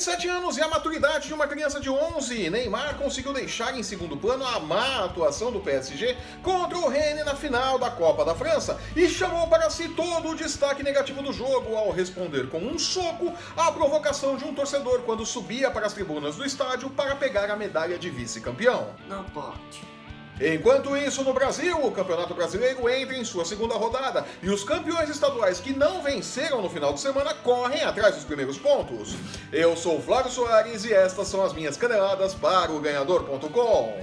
27 anos e a maturidade de uma criança de 11, Neymar conseguiu deixar em segundo plano a má atuação do PSG contra o Rennes na final da Copa da França e chamou para si todo o destaque negativo do jogo ao responder com um soco à provocação de um torcedor quando subia para as tribunas do estádio para pegar a medalha de vice-campeão. Não pode. Enquanto isso, no Brasil, o Campeonato Brasileiro entra em sua segunda rodada e os campeões estaduais que não venceram no final de semana correm atrás dos primeiros pontos. Eu sou Flávio Soares e estas são as minhas caneladas para o Ganhador.com.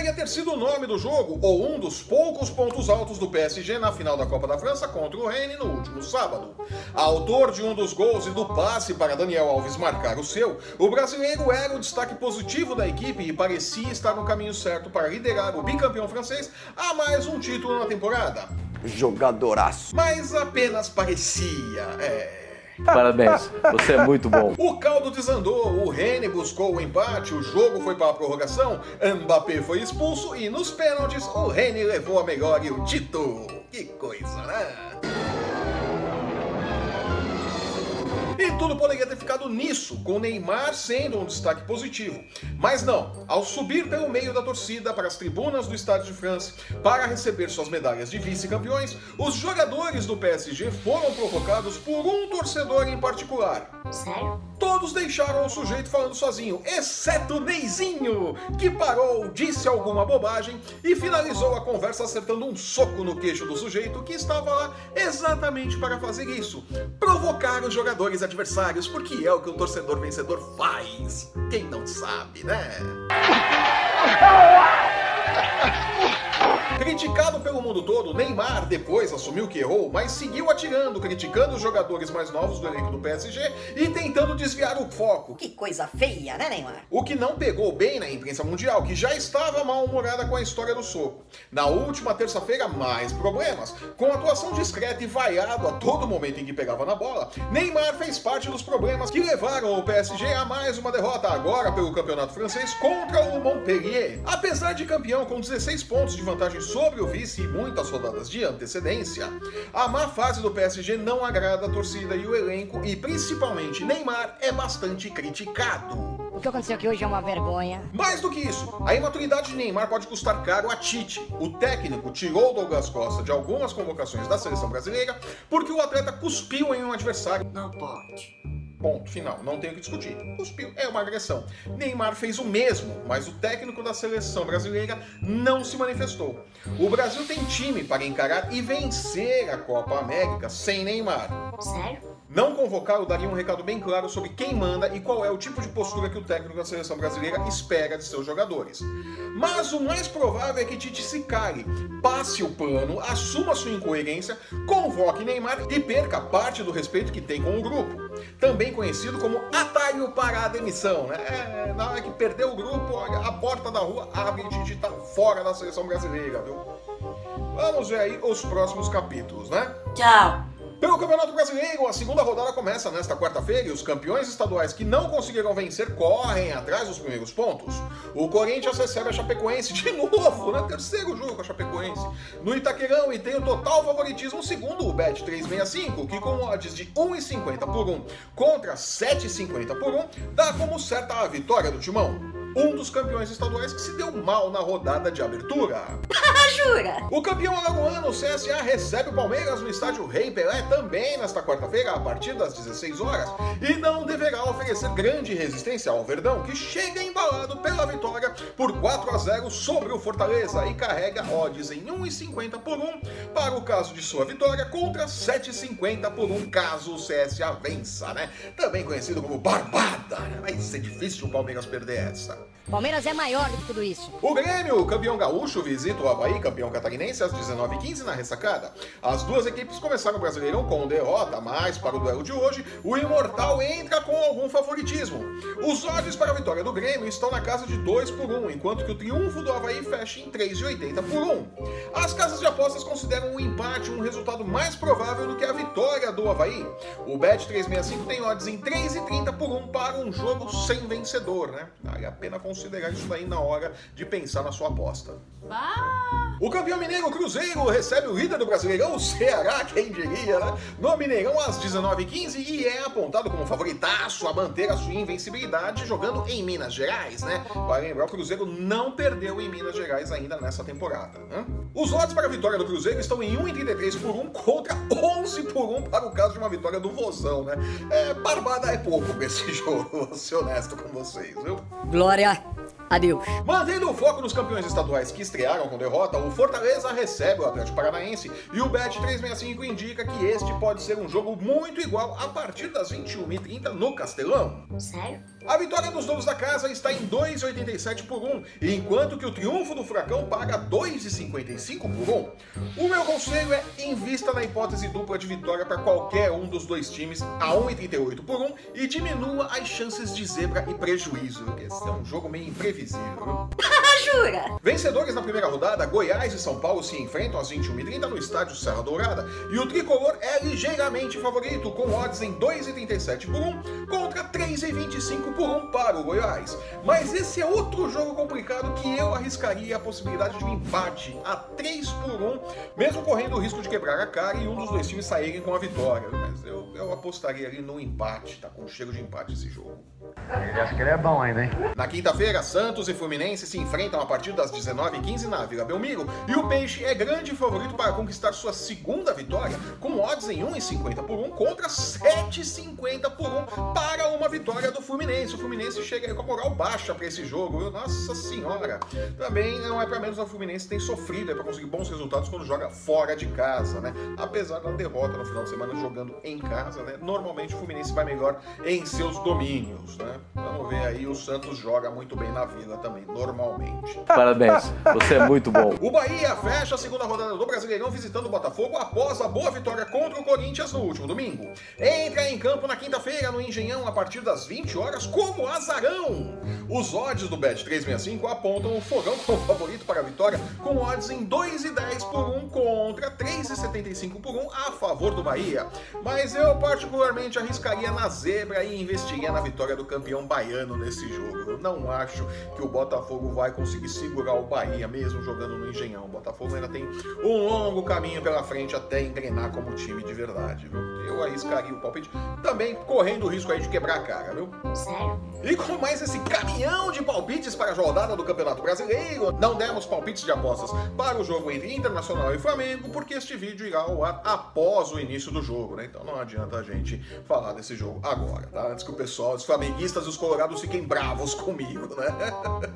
poderia ter sido o nome do jogo ou um dos poucos pontos altos do PSG na final da Copa da França contra o Rennes no último sábado. Autor de um dos gols e do passe para Daniel Alves marcar o seu, o brasileiro era o destaque positivo da equipe e parecia estar no caminho certo para liderar o bicampeão francês a mais um título na temporada. Jogadoraço. Mas apenas parecia, é. Parabéns, você é muito bom. O caldo desandou, o Rene buscou o empate, o jogo foi para a prorrogação, Mbappé foi expulso e nos pênaltis o Rene levou a melhor e o título. Que coisa, né? Tudo poderia ter ficado nisso, com Neymar sendo um destaque positivo. Mas não, ao subir pelo meio da torcida para as tribunas do Estádio de France para receber suas medalhas de vice-campeões, os jogadores do PSG foram provocados por um torcedor em particular. Sério? Todos deixaram o sujeito falando sozinho, exceto Neizinho, que parou, disse alguma bobagem e finalizou a conversa acertando um soco no queixo do sujeito que estava lá exatamente para fazer isso: provocar os jogadores adversários, porque é o que o torcedor vencedor faz. Quem não sabe, né? Criticado pelo mundo todo, Neymar depois assumiu que errou, mas seguiu atirando, criticando os jogadores mais novos do elenco do PSG e tentando desviar o foco. Que coisa feia, né, Neymar? O que não pegou bem na imprensa mundial, que já estava mal-humorada com a história do soco. Na última terça-feira, mais problemas. Com atuação discreta e vaiado a todo momento em que pegava na bola, Neymar fez parte dos problemas que levaram o PSG a mais uma derrota agora pelo campeonato francês contra o Montpellier. Apesar de campeão com 16 pontos de vantagem sobre o vice e muitas rodadas de antecedência, a má fase do PSG não agrada a torcida e o elenco e principalmente Neymar é bastante criticado. O que aconteceu aqui hoje é uma vergonha. Mais do que isso, a imaturidade de Neymar pode custar caro a Tite. O técnico tirou Douglas Costa de algumas convocações da seleção brasileira porque o atleta cuspiu em um adversário. Não pode. Ponto final, não tem o que discutir. Cuspiu, é uma agressão. Neymar fez o mesmo, mas o técnico da seleção brasileira não se manifestou. O Brasil tem time para encarar e vencer a Copa América sem Neymar. Sério? Não convocá-lo daria um recado bem claro sobre quem manda e qual é o tipo de postura que o técnico da seleção brasileira espera de seus jogadores. Mas o mais provável é que Tite se cale, passe o pano, assuma sua incoerência, convoque Neymar e perca parte do respeito que tem com o grupo. Também conhecido como atalho para a demissão, né? É, na hora que perder o grupo, a porta da rua abre e Tite tá fora da seleção brasileira, viu? Vamos ver aí os próximos capítulos, né? Tchau. Pelo Campeonato Brasileiro, a segunda rodada começa nesta quarta-feira e os campeões estaduais que não conseguiram vencer correm atrás dos primeiros pontos. O Corinthians recebe a Chapecoense de novo, né? Terceiro jogo com a Chapecoense. No Itaquerão e tem o total favoritismo segundo o Bet 365, que com odds de 1,50 por 1 contra 7,50 por 1, dá como certa a vitória do Timão um dos campeões estaduais que se deu mal na rodada de abertura. Jura? O campeão alagoano, o CSA, recebe o Palmeiras no estádio Rei Pelé também nesta quarta-feira, a partir das 16 horas, e não deverá oferecer grande resistência ao Verdão, que chega embalado pela vitória por 4 a 0 sobre o Fortaleza e carrega odds em 1,50 por 1 para o caso de sua vitória contra 7,50 por 1 caso o CSA vença, né? Também conhecido como Barbada. né? Vai ser difícil o Palmeiras perder essa. Palmeiras é maior do que tudo isso. O Grêmio, campeão gaúcho, visita o Havaí, campeão catarinense, às 19h15 na ressacada. As duas equipes começaram o Brasileirão com derrota, mas para o duelo de hoje, o Imortal entra com algum favoritismo. Os odds para a vitória do Grêmio estão na casa de 2 por 1, enquanto que o triunfo do Havaí fecha em 3,80 por 1. As casas de apostas consideram o empate um resultado mais provável do que a vitória do Havaí. O Bet 365 tem odds em 3,30 por 1 para um jogo sem vencedor, né? Vale a pena considerar isso daí na hora de pensar na sua aposta. O campeão mineiro Cruzeiro recebe o líder do Brasileirão, o Ceará, quem diria, né? No Mineirão às 19h15 e é apontado como favoritaço a manter a sua invencibilidade jogando em Minas Gerais, né? Vai lembrar, o Cruzeiro não perdeu em Minas Gerais ainda nessa temporada. Né? Os odds para a vitória do Cruzeiro estão em 1,33 por 1 contra 11 por 1 para o caso de uma vitória do Vozão, né? É, barbada é pouco pra esse jogo, vou ser honesto com vocês, viu? Glória a Deus. Mantendo o foco nos campeões estaduais que estrearam com derrota, o Fortaleza recebe o Atlético Paranaense e o Bet 365 indica que este pode ser um jogo muito igual a partir das 21h30 no Castelão. Sério? A vitória dos donos da casa está em 2,87 por 1, enquanto que o triunfo do Furacão paga 2,55 por 1. O meu conselho é invista na hipótese dupla de vitória para qualquer um dos dois times a 1,38 por 1 e diminua as chances de zebra e prejuízo. Esse é um jogo meio imprevisível. Easy. Jura? Vencedores na primeira rodada, Goiás e São Paulo se enfrentam às 21h30 no estádio Serra Dourada e o tricolor é ligeiramente favorito, com odds em 2,37 por 1 contra 3,25 por 1 para o Goiás. Mas esse é outro jogo complicado que eu arriscaria a possibilidade de um empate a 3 por 1, mesmo correndo o risco de quebrar a cara e um dos dois times saírem com a vitória. Mas eu, eu apostaria ali no empate, tá com cheiro de empate esse jogo. Ele acha que ele é bom ainda, hein? Na quinta-feira, Santos e Fluminense se enfrentam a partir das 19h15 na Vila Belmiro e o Peixe é grande favorito para conquistar sua segunda vitória, com odds em 1,50 por 1 contra 7,50 por 1 para uma vitória do Fluminense. O Fluminense chega com a moral baixa para esse jogo? Nossa senhora! Também não é para menos o Fluminense tem sofrido para conseguir bons resultados quando joga fora de casa, né? Apesar da derrota no final de semana jogando em casa, né? Normalmente o Fluminense vai melhor em seus domínios, né? Vamos ver aí, o Santos joga muito bem na Vila também, normalmente. Parabéns, você é muito bom. O Bahia fecha a segunda rodada do Brasileirão visitando o Botafogo após a boa vitória contra o Corinthians no último domingo. Entra em campo na quinta-feira no Engenhão a partir das 20 horas como azarão. Os odds do Bet 365 apontam o Fogão como favorito para a vitória com odds em 2,10 por 1 contra 3,75 por 1 a favor do Bahia. Mas eu particularmente arriscaria na zebra e investiria na vitória do campeão baiano nesse jogo. Eu não acho que o Botafogo vai conseguir segurar o Bahia mesmo jogando no Engenhão. O Botafogo ainda tem um longo caminho pela frente até engrenar como time de verdade, viu? Eu arriscaria o palpite, também correndo o risco aí de quebrar a cara, viu? Sério? E com mais esse caminhão de palpites para a rodada do Campeonato Brasileiro, não demos palpites de apostas para o jogo entre Internacional e Flamengo, porque este vídeo irá ao ar após o início do jogo, né? Então não adianta a gente falar desse jogo agora, tá? Antes que o pessoal, os flamenguistas e os colorados fiquem bravos comigo, né?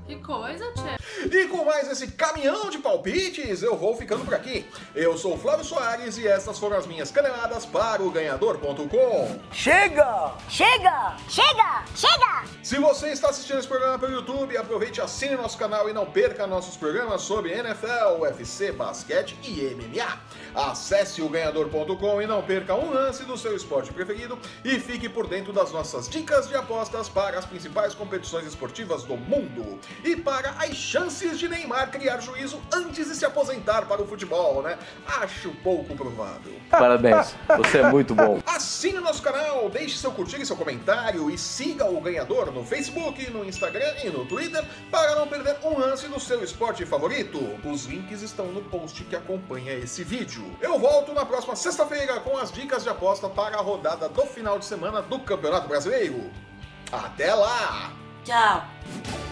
Que coisa, Tchê. E com mais esse caminhão de palpites, eu vou ficando por aqui. Eu sou o Flávio Soares e essas foram as minhas caneladas para o ganhador.com. Chega! Chega! Chega! Chega! Se você está assistindo esse programa pelo YouTube, aproveite e assine nosso canal e não perca nossos programas sobre NFL, UFC, basquete e MMA. Acesse o ganhador.com e não perca um lance do seu esporte preferido e fique por dentro das nossas dicas de apostas para as principais competições esportivas do mundo e para as chances de Neymar criar juízo antes de se aposentar para o futebol, né? Acho pouco provável. Parabéns, você é muito bom. Assine o nosso canal, deixe seu curtir e seu comentário e siga o ganhador no Facebook, no Instagram e no Twitter para não perder um lance do seu esporte favorito. Os links estão no post que acompanha esse vídeo. Eu volto na próxima sexta-feira com as dicas de aposta para a rodada do final de semana do Campeonato Brasileiro. Até lá! Tchau.